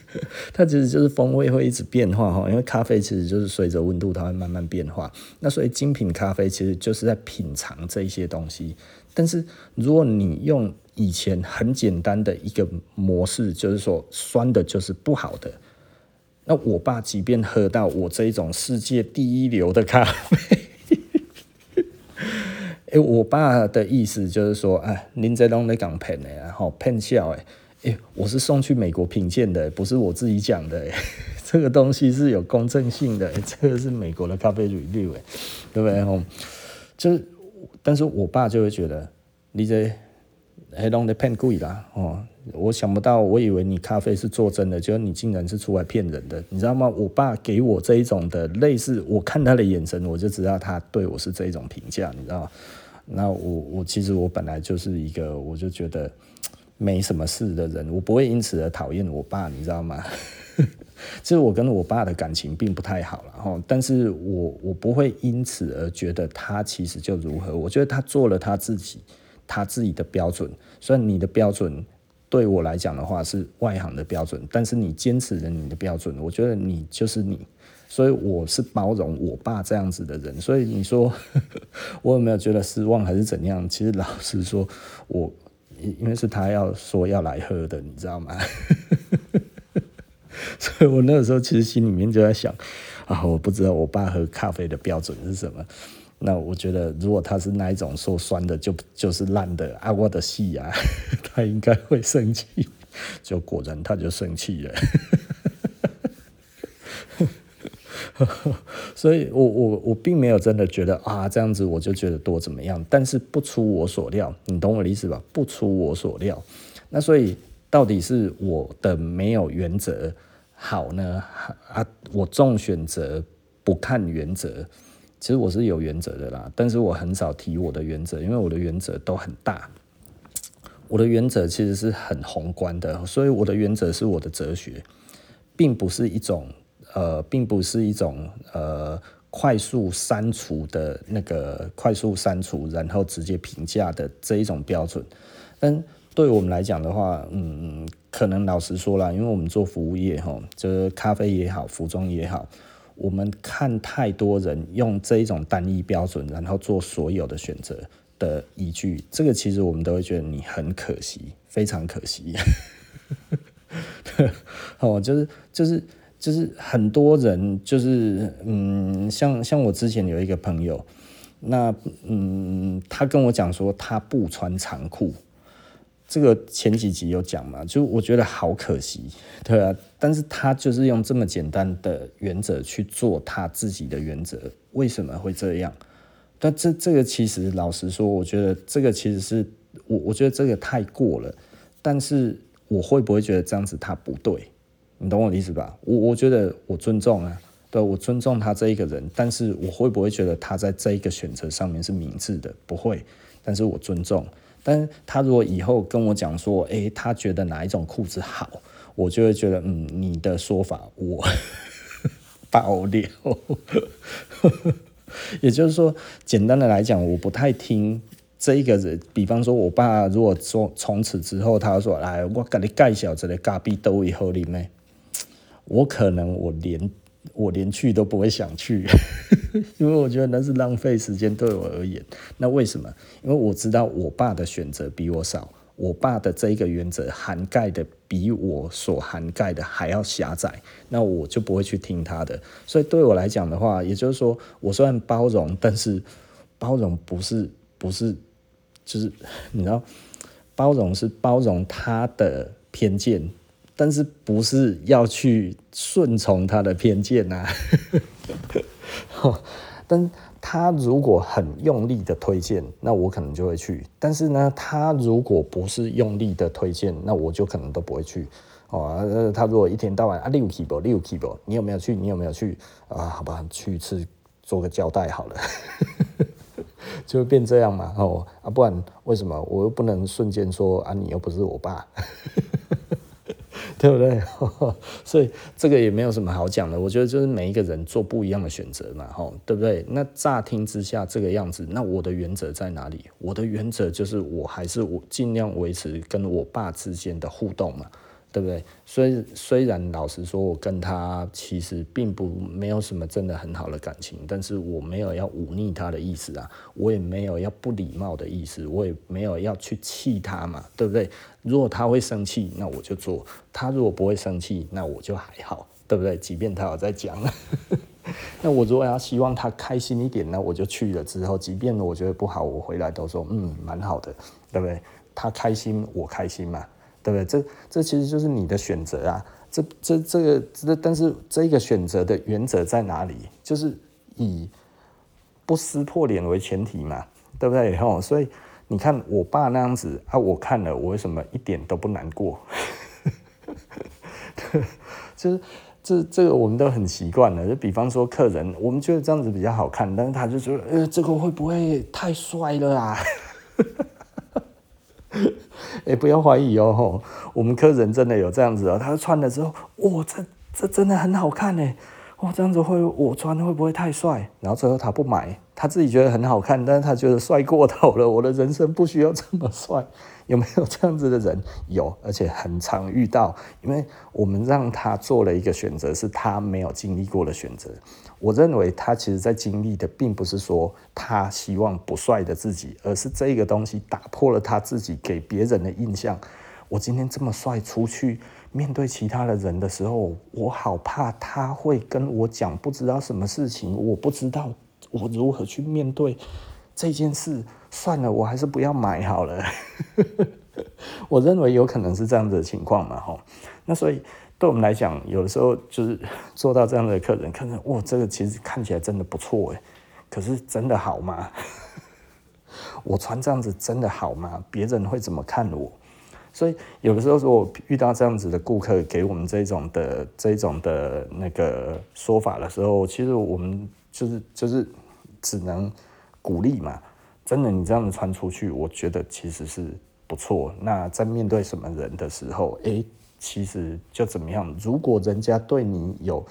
它其实就是风味会一直变化哈，因为咖啡其实就是随着温度它会慢慢变化。那所以精品咖啡其实就是在品尝这一些东西。但是如果你用以前很简单的一个模式，就是说酸的就是不好的，那我爸即便喝到我这一种世界第一流的咖啡，哎，我爸的意思就是说，哎，您在弄那港骗的，然后骗笑哎。欸、我是送去美国品鉴的，不是我自己讲的。这个东西是有公正性的，这个是美国的咖啡 review，对不对？哦，就是，但是我爸就会觉得你这黑龙的骗贵啦。哦，我想不到，我以为你咖啡是做真的，结果你竟然是出来骗人的，你知道吗？我爸给我这一种的类似，我看他的眼神，我就知道他对我是这一种评价，你知道吗？那我我其实我本来就是一个，我就觉得。没什么事的人，我不会因此而讨厌我爸，你知道吗？其实我跟我爸的感情并不太好了哈，但是我我不会因此而觉得他其实就如何，我觉得他做了他自己，他自己的标准。虽然你的标准对我来讲的话是外行的标准，但是你坚持了你的标准，我觉得你就是你，所以我是包容我爸这样子的人。所以你说 我有没有觉得失望还是怎样？其实老实说，我。因为是他要说要来喝的，你知道吗？我那个时候其实心里面就在想啊，我不知道我爸喝咖啡的标准是什么。那我觉得，如果他是那一种说酸的就就是烂的啊，我的戏啊，他应该会生气。就果然他就生气了。所以我我我并没有真的觉得啊，这样子我就觉得多怎么样，但是不出我所料，你懂我的意思吧？不出我所料，那所以到底是我的没有原则好呢？啊，我重选择不看原则，其实我是有原则的啦，但是我很少提我的原则，因为我的原则都很大，我的原则其实是很宏观的，所以我的原则是我的哲学，并不是一种。呃，并不是一种呃快速删除的那个快速删除，然后直接评价的这一种标准。但对我们来讲的话，嗯，可能老实说啦，因为我们做服务业哈，就是咖啡也好，服装也好，我们看太多人用这一种单一标准，然后做所有的选择的依据，这个其实我们都会觉得你很可惜，非常可惜。哦，就是就是。就是很多人就是嗯，像像我之前有一个朋友，那嗯，他跟我讲说他不穿长裤，这个前几集有讲嘛，就我觉得好可惜，对啊，但是他就是用这么简单的原则去做他自己的原则，为什么会这样？但这这个其实老实说，我觉得这个其实是我我觉得这个太过了，但是我会不会觉得这样子他不对？你懂我的意思吧？我我觉得我尊重啊，对，我尊重他这一个人，但是我会不会觉得他在这一个选择上面是明智的？不会，但是我尊重。但是他如果以后跟我讲说，诶，他觉得哪一种裤子好，我就会觉得，嗯，你的说法我 保留。也就是说，简单的来讲，我不太听这一个人。比方说，我爸如果说从此之后，他说，来，我给你介绍这个咖啡豆以后里面。我可能我连我连去都不会想去，因为我觉得那是浪费时间对我而言。那为什么？因为我知道我爸的选择比我少，我爸的这一个原则涵盖的比我所涵盖的还要狭窄，那我就不会去听他的。所以对我来讲的话，也就是说，我虽然包容，但是包容不是不是就是你知道，包容是包容他的偏见。但是不是要去顺从他的偏见呐、啊？但他如果很用力的推荐，那我可能就会去。但是呢，他如果不是用力的推荐，那我就可能都不会去。哦，他如果一天到晚啊六 K 不六 K 不，你有没有去？你有没有去？啊，好吧，去一次做个交代好了。就会变这样嘛，哦啊，不然为什么我又不能瞬间说啊，你又不是我爸，对不对？所以这个也没有什么好讲的。我觉得就是每一个人做不一样的选择嘛，吼，对不对？那乍听之下这个样子，那我的原则在哪里？我的原则就是我还是我尽量维持跟我爸之间的互动嘛。对不对？虽虽然老实说，我跟他其实并不没有什么真的很好的感情，但是我没有要忤逆他的意思啊，我也没有要不礼貌的意思，我也没有要去气他嘛，对不对？如果他会生气，那我就做；他如果不会生气，那我就还好，对不对？即便他有在讲，那我如果要希望他开心一点，那我就去了之后，即便我觉得不好，我回来都说嗯，蛮好的，对不对？他开心，我开心嘛。对不对？这这其实就是你的选择啊！这这这个这，但是这个选择的原则在哪里？就是以不撕破脸为前提嘛，对不对？吼，所以你看我爸那样子啊，我看了，我为什么一点都不难过？就是这这个我们都很习惯了。就比方说客人，我们觉得这样子比较好看，但是他就说，呃，这个会不会太帅了啊？哎、不要怀疑哦，我们客人真的有这样子哦，他穿了之后，哇，这这真的很好看呢，哇，这样子会我穿会不会太帅？然后最后他不买，他自己觉得很好看，但是他觉得帅过头了，我的人生不需要这么帅。有没有这样子的人？有，而且很常遇到，因为我们让他做了一个选择，是他没有经历过的选择。我认为他其实在经历的，并不是说他希望不帅的自己，而是这个东西打破了他自己给别人的印象。我今天这么帅出去面对其他的人的时候，我好怕他会跟我讲不知道什么事情，我不知道我如何去面对这件事。算了，我还是不要买好了。我认为有可能是这样子的情况嘛，吼。那所以对我们来讲，有的时候就是 做到这样的客人，客人哇，这个其实看起来真的不错诶，可是真的好吗？我穿这样子真的好吗？别人会怎么看我？所以有的时候，如果遇到这样子的顾客给我们这种的这种的那个说法的时候，其实我们就是就是只能鼓励嘛。真的，你这样子穿出去，我觉得其实是不错。那在面对什么人的时候，哎、其实就怎么样？如果人家对你有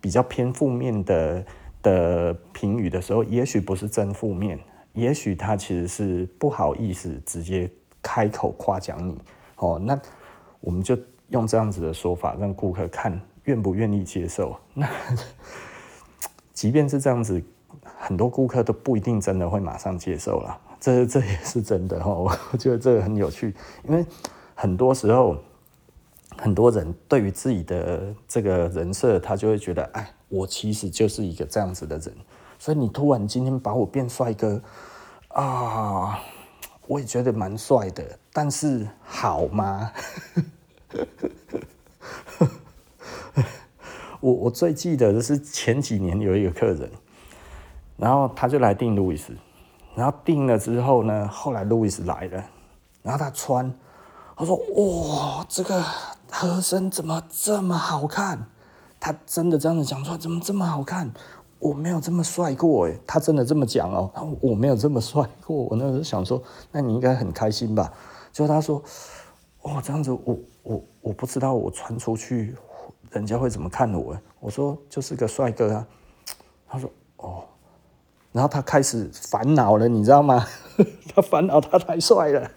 比较偏负面的的评语的时候，也许不是真负面，也许他其实是不好意思直接开口夸奖你。哦，那我们就用这样子的说法，让顾客看愿不愿意接受。那 即便是这样子。很多顾客都不一定真的会马上接受了，这这也是真的哈。我觉得这个很有趣，因为很多时候很多人对于自己的这个人设，他就会觉得，哎，我其实就是一个这样子的人，所以你突然今天把我变帅哥啊，我也觉得蛮帅的，但是好吗？我我最记得的是前几年有一个客人。然后他就来订路易斯，然后订了之后呢，后来路易斯来了，然后他穿，他说：“哇，这个合身怎么这么好看？”他真的这样子讲出来，怎么这么好看？我没有这么帅过诶，他真的这么讲哦，我没有这么帅过。我那时候想说，那你应该很开心吧？就他说：“哦，这样子，我我我不知道我穿出去，人家会怎么看我？”我说：“就是个帅哥啊。”他说：“哦。”然后他开始烦恼了，你知道吗？他烦恼他太帅了。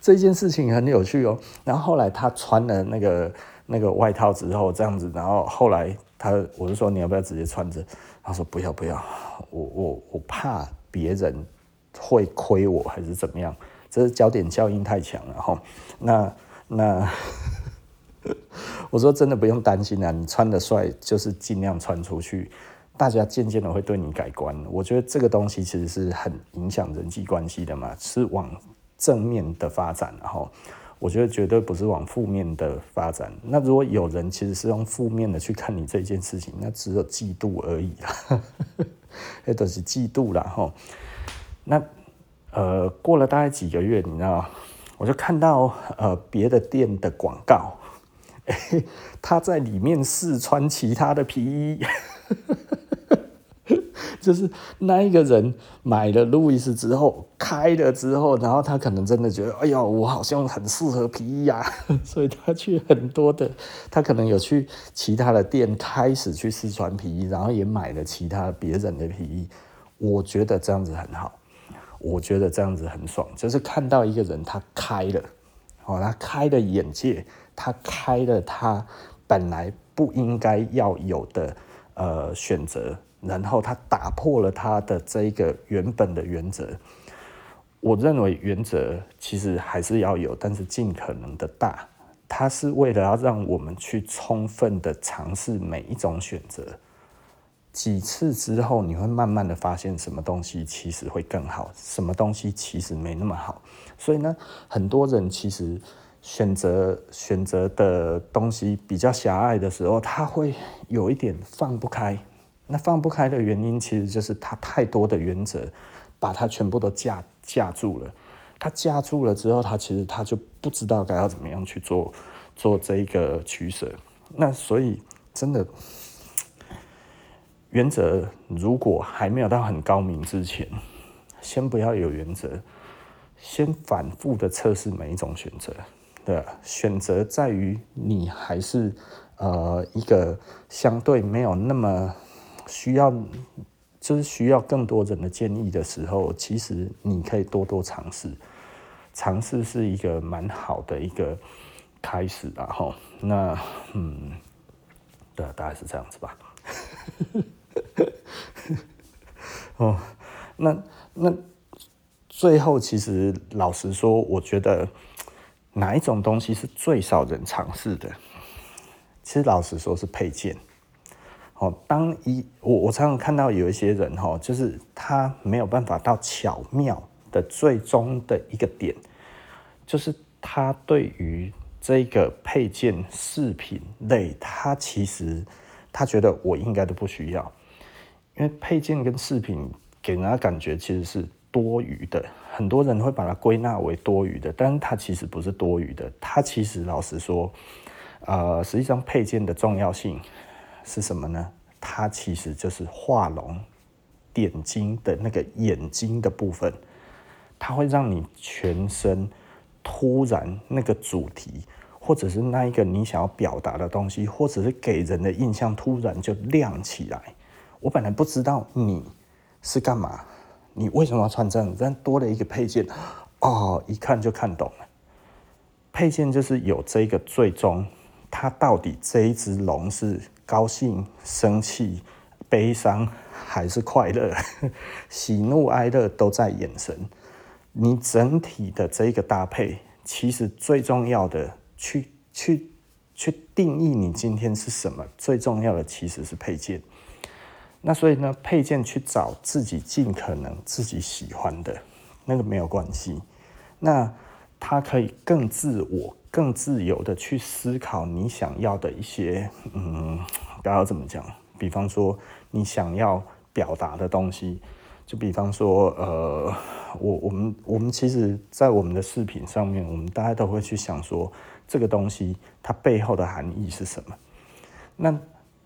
这件事情很有趣哦。然后后来他穿了那个那个外套之后，这样子，然后后来他我就说，你要不要直接穿着？他说不要不要，我我我怕别人会亏我还是怎么样？这是焦点效应太强了哈。那那。我说真的不用担心啊，你穿的帅就是尽量穿出去，大家渐渐的会对你改观。我觉得这个东西其实是很影响人际关系的嘛，是往正面的发展，然后我觉得绝对不是往负面的发展。那如果有人其实是用负面的去看你这件事情，那只有嫉妒而已啦，那都是嫉妒啦哈。那呃过了大概几个月，你知道，我就看到呃别的店的广告。他在里面试穿其他的皮衣，就是那一个人买了路易斯之后，开了之后，然后他可能真的觉得，哎呦，我好像很适合皮衣啊，所以他去很多的，他可能有去其他的店开始去试穿皮衣，然后也买了其他别人的皮衣。我觉得这样子很好，我觉得这样子很爽，就是看到一个人他开了，哦，他开了眼界，他开了他本来不应该要有的呃选择。然后他打破了他的这一个原本的原则。我认为原则其实还是要有，但是尽可能的大。它是为了要让我们去充分的尝试每一种选择。几次之后，你会慢慢的发现什么东西其实会更好，什么东西其实没那么好。所以呢，很多人其实选择选择的东西比较狭隘的时候，他会有一点放不开。那放不开的原因，其实就是他太多的原则，把他全部都架架住了。他架住了之后，他其实他就不知道该要怎么样去做做这一个取舍。那所以真的，原则如果还没有到很高明之前，先不要有原则，先反复的测试每一种选择。对，选择在于你还是呃一个相对没有那么。需要就是需要更多人的建议的时候，其实你可以多多尝试，尝试是一个蛮好的一个开始吧。哈，那嗯，对，大概是这样子吧。哦，那那最后，其实老实说，我觉得哪一种东西是最少人尝试的？其实老实说，是配件。哦，当一我我常常看到有一些人哈，就是他没有办法到巧妙的最终的一个点，就是他对于这个配件饰品类，他其实他觉得我应该都不需要，因为配件跟饰品给人家感觉其实是多余的，很多人会把它归纳为多余的，但是它其实不是多余的，它其实老实说，呃，实际上配件的重要性。是什么呢？它其实就是画龙点睛的那个眼睛的部分，它会让你全身突然那个主题，或者是那一个你想要表达的东西，或者是给人的印象突然就亮起来。我本来不知道你是干嘛，你为什么要穿这样？但多了一个配件，哦，一看就看懂了。配件就是有这个最终，它到底这一只龙是。高兴、生气、悲伤还是快乐，喜怒哀乐都在眼神。你整体的这个搭配，其实最重要的去去去定义你今天是什么，最重要的其实是配件。那所以呢，配件去找自己尽可能自己喜欢的那个没有关系。那它可以更自我。更自由的去思考你想要的一些，嗯，不要怎么讲，比方说你想要表达的东西，就比方说，呃，我我们我们其实，在我们的视频上面，我们大家都会去想说，这个东西它背后的含义是什么？那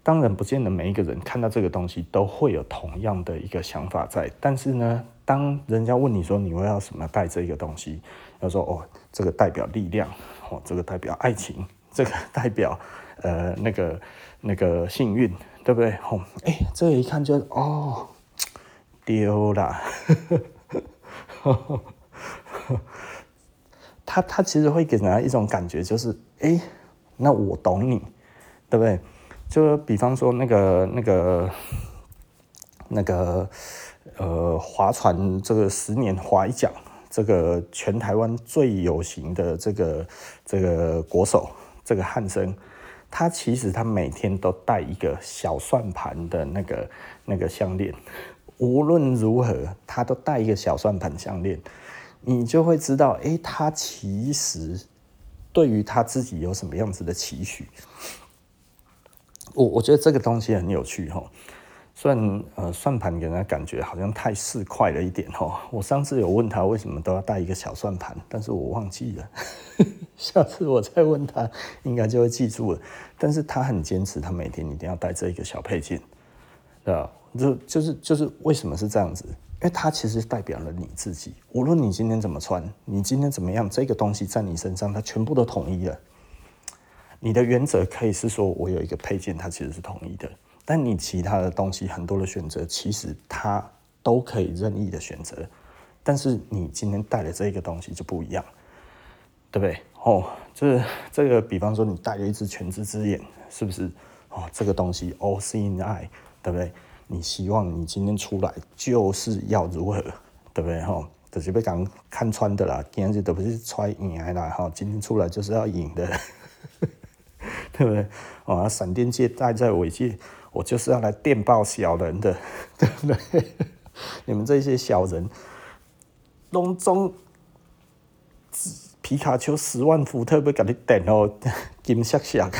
当然不见得每一个人看到这个东西都会有同样的一个想法在，但是呢，当人家问你说你会要什么带这个东西，要说哦，这个代表力量。哦，这个代表爱情，这个 代表呃那个那个幸运，对不对？哦，哎，这一看就哦丢了，他他其实会给人家一种感觉，就是哎，那我懂你，对不对？就比方说那个那个那个呃划船，这个十年划一桨。这个全台湾最有型的这个这个国手，这个汉生，他其实他每天都戴一个小算盘的那个那个项链，无论如何他都戴一个小算盘项链，你就会知道，哎，他其实对于他自己有什么样子的期许。我我觉得这个东西很有趣哈。然呃，算盘给人家感觉好像太市侩了一点哦。我上次有问他为什么都要带一个小算盘，但是我忘记了。下次我再问他，应该就会记住了。但是他很坚持，他每天一定要带这一个小配件。对吧？就就是就是为什么是这样子？因为它其实代表了你自己。无论你今天怎么穿，你今天怎么样，这个东西在你身上，它全部都统一了。你的原则可以是说，我有一个配件，它其实是统一的。但你其他的东西很多的选择，其实它都可以任意的选择。但是你今天带的这个东西就不一样，对不对？哦，就是这个，比方说你带了一只全知之眼，是不是？哦，这个东西 all seeing eye，对不对？你希望你今天出来就是要如何，对不对？哈、哦，就是被刚看穿的啦，今天都不是穿赢来啦，哈，今天出来就是要赢的，对不对？哦，闪电界带在尾界，我就是要来电爆小人的，对不对？你们这些小人，隆中。皮卡丘十万伏特要给你电哦，金闪闪，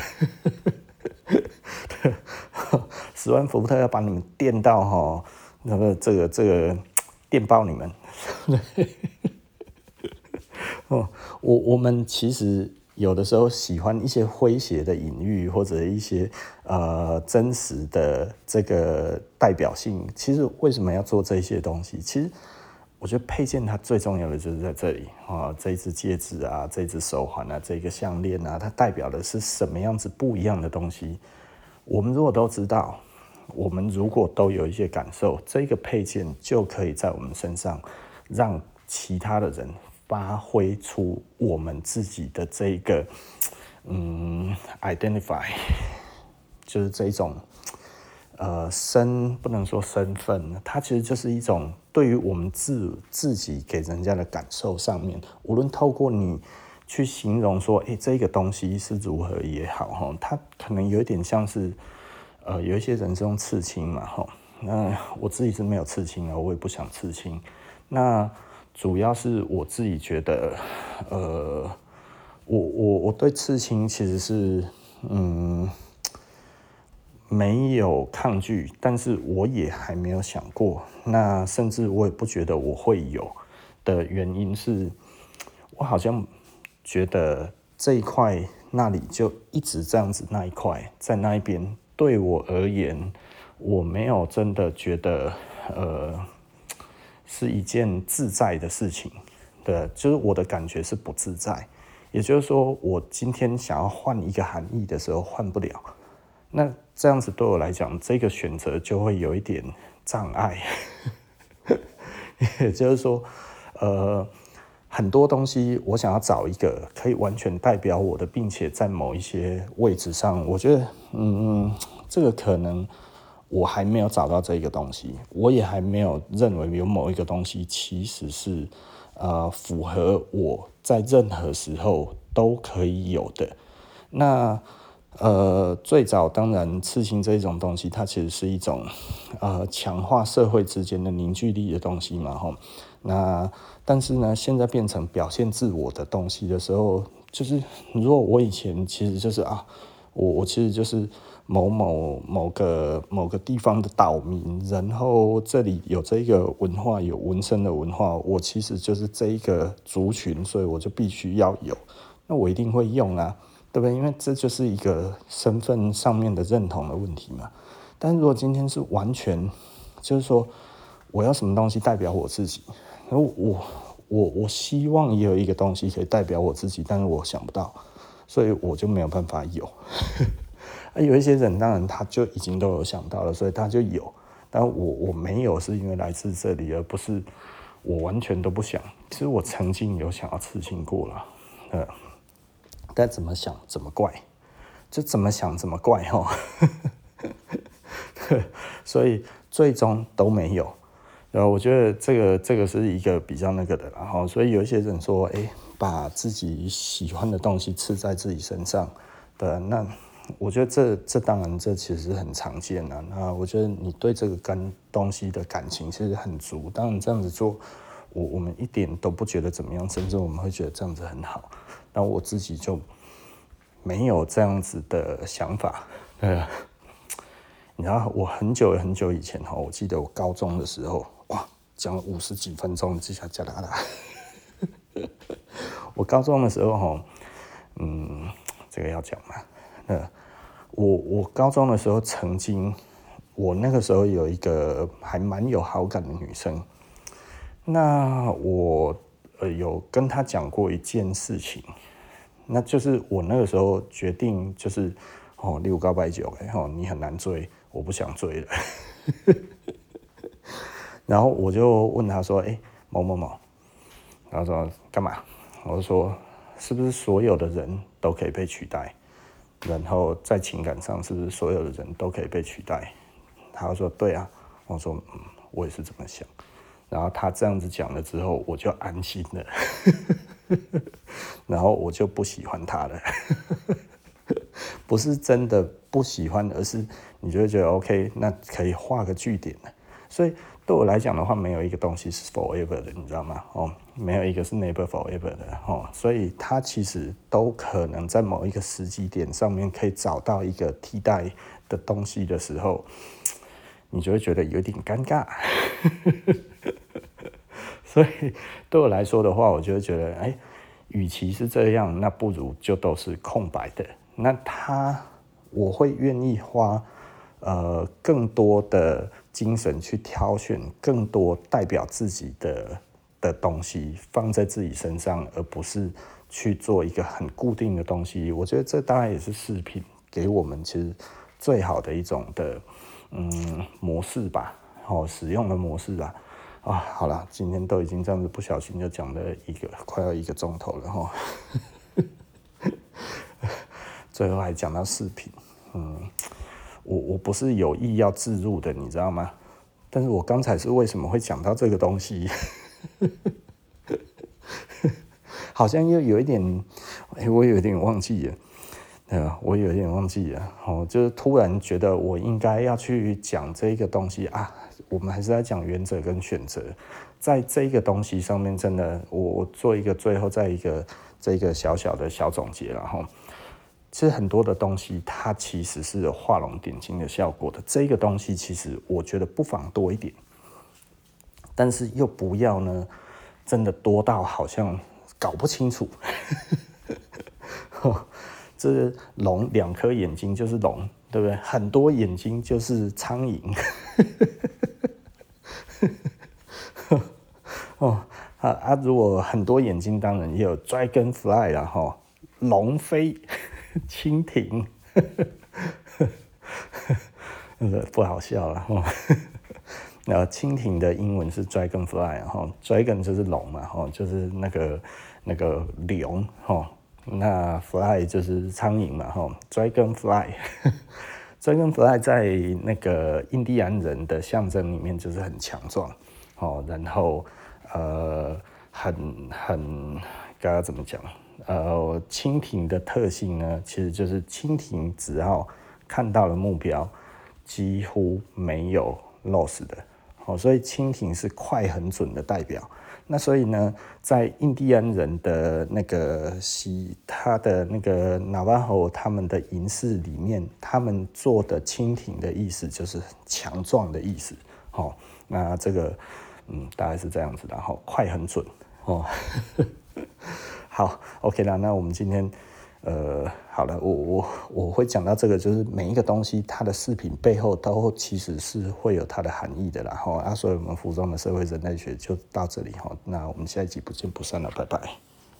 十万伏特要把你们电到哈，那个这个这个电爆你们。哦，我我们其实有的时候喜欢一些诙谐的隐喻，或者一些呃真实的这个代表性。其实为什么要做这些东西？其实。我觉得配件它最重要的就是在这里啊，这一只戒指啊，这只手环啊，这个项链啊，它代表的是什么样子不一样的东西？我们如果都知道，我们如果都有一些感受，这个配件就可以在我们身上让其他的人发挥出我们自己的这个嗯，identify，就是这种。呃，身不能说身份，它其实就是一种对于我们自自己给人家的感受上面，无论透过你去形容说，哎、这个东西是如何也好，哈，它可能有点像是，呃，有一些人是用刺青嘛，哈，那我自己是没有刺青啊，我也不想刺青，那主要是我自己觉得，呃，我我我对刺青其实是，嗯。没有抗拒，但是我也还没有想过。那甚至我也不觉得我会有的原因是，我好像觉得这一块那里就一直这样子，那一块在那一边对我而言，我没有真的觉得呃是一件自在的事情。对，就是我的感觉是不自在。也就是说，我今天想要换一个含义的时候换不了。那这样子对我来讲，这个选择就会有一点障碍。也就是说，呃，很多东西我想要找一个可以完全代表我的，并且在某一些位置上，我觉得，嗯嗯，这个可能我还没有找到这个东西，我也还没有认为有某一个东西其实是呃符合我在任何时候都可以有的。那。呃，最早当然，刺青这一种东西，它其实是一种呃强化社会之间的凝聚力的东西嘛，吼。那但是呢，现在变成表现自我的东西的时候，就是如果我以前其实就是啊，我我其实就是某某某个某个地方的岛民，然后这里有这个文化，有纹身的文化，我其实就是这一个族群，所以我就必须要有，那我一定会用啊。对不对？因为这就是一个身份上面的认同的问题嘛。但是如果今天是完全，就是说我要什么东西代表我自己，然后我我我希望也有一个东西可以代表我自己，但是我想不到，所以我就没有办法有。啊，有一些人当然他就已经都有想到了，所以他就有。但我我没有，是因为来自这里，而不是我完全都不想。其实我曾经有想要刺青过了，呃。该怎么想怎么怪，就怎么想怎么怪哈，所以最终都没有。然后我觉得这个这个是一个比较那个的，然后所以有一些人说，哎，把自己喜欢的东西刺在自己身上的，那我觉得这这当然这其实很常见的。那我觉得你对这个跟东西的感情其实很足，当然这样子做，我我们一点都不觉得怎么样，甚至我们会觉得这样子很好。那我自己就没有这样子的想法，呃，你知道，我很久很久以前哈，我记得我高中的时候，哇，讲了五十几分钟，这下加啦啦。我高中的时候，嗯，这个要讲嘛。那，我我高中的时候曾经我那个时候有一个还蛮有好感的女生，那我呃有跟她讲过一件事情，那就是我那个时候决定就是哦六高八九哎哦你很难追，我不想追了，然后我就问她说哎、某某某，然后说干嘛？我说是不是所有的人都可以被取代？然后在情感上是不是所有的人都可以被取代？他说对啊，我说嗯，我也是这么想。然后他这样子讲了之后，我就安心了。然后我就不喜欢他了，不是真的不喜欢，而是你就会觉得 OK，那可以画个句点了。所以对我来讲的话，没有一个东西是 forever 的，你知道吗？哦，没有一个是 never forever 的哦，所以它其实都可能在某一个时机点上面可以找到一个替代的东西的时候。你就会觉得有点尴尬，所以对我来说的话，我就会觉得，哎，与其是这样，那不如就都是空白的。那他，我会愿意花呃更多的精神去挑选更多代表自己的的东西放在自己身上，而不是去做一个很固定的东西。我觉得这当然也是饰品给我们其实最好的一种的。嗯，模式吧，哦，使用的模式吧，啊，好了，今天都已经这样子，不小心就讲了一个快要一个钟头了哈，最后还讲到饰品，嗯，我我不是有意要置入的，你知道吗？但是我刚才是为什么会讲到这个东西？好像又有一点，哎，我有一点忘记了。呃，我有点忘记了，哦，就是突然觉得我应该要去讲这个东西啊。我们还是在讲原则跟选择，在这个东西上面，真的，我我做一个最后再一个这个小小的小总结，然后，其实很多的东西它其实是有画龙点睛的效果的。这个东西其实我觉得不妨多一点，但是又不要呢，真的多到好像搞不清楚。这龙两颗眼睛就是龙，对不对？很多眼睛就是苍蝇。哦啊啊！如果很多眼睛，当然也有 dragonfly 了哈，龙飞、蜻蜓，不好笑了哈。然后 蜻蜓的英文是 dragonfly 哈，dragon 就是龙嘛哈，就是那个那个龙哈。那 fly 就是苍蝇嘛，吼，dragon fly，dragon fly 在那个印第安人的象征里面就是很强壮，哦，然后呃，很很该要怎么讲？呃，蜻蜓的特性呢，其实就是蜻蜓只要看到了目标，几乎没有 loss 的，哦，所以蜻蜓是快很准的代表。那所以呢，在印第安人的那个西，他的那个纳瓦霍他们的银饰里面，他们做的蜻蜓的意思就是强壮的意思。哦，那这个嗯，大概是这样子的。然后快很准哦。好，OK 啦，那我们今天。呃，好了，我我我会讲到这个，就是每一个东西它的饰品背后都其实是会有它的含义的啦。哈，啊，所以我们服装的社会人类学就到这里哈，那我们下一集不见不散了，拜拜。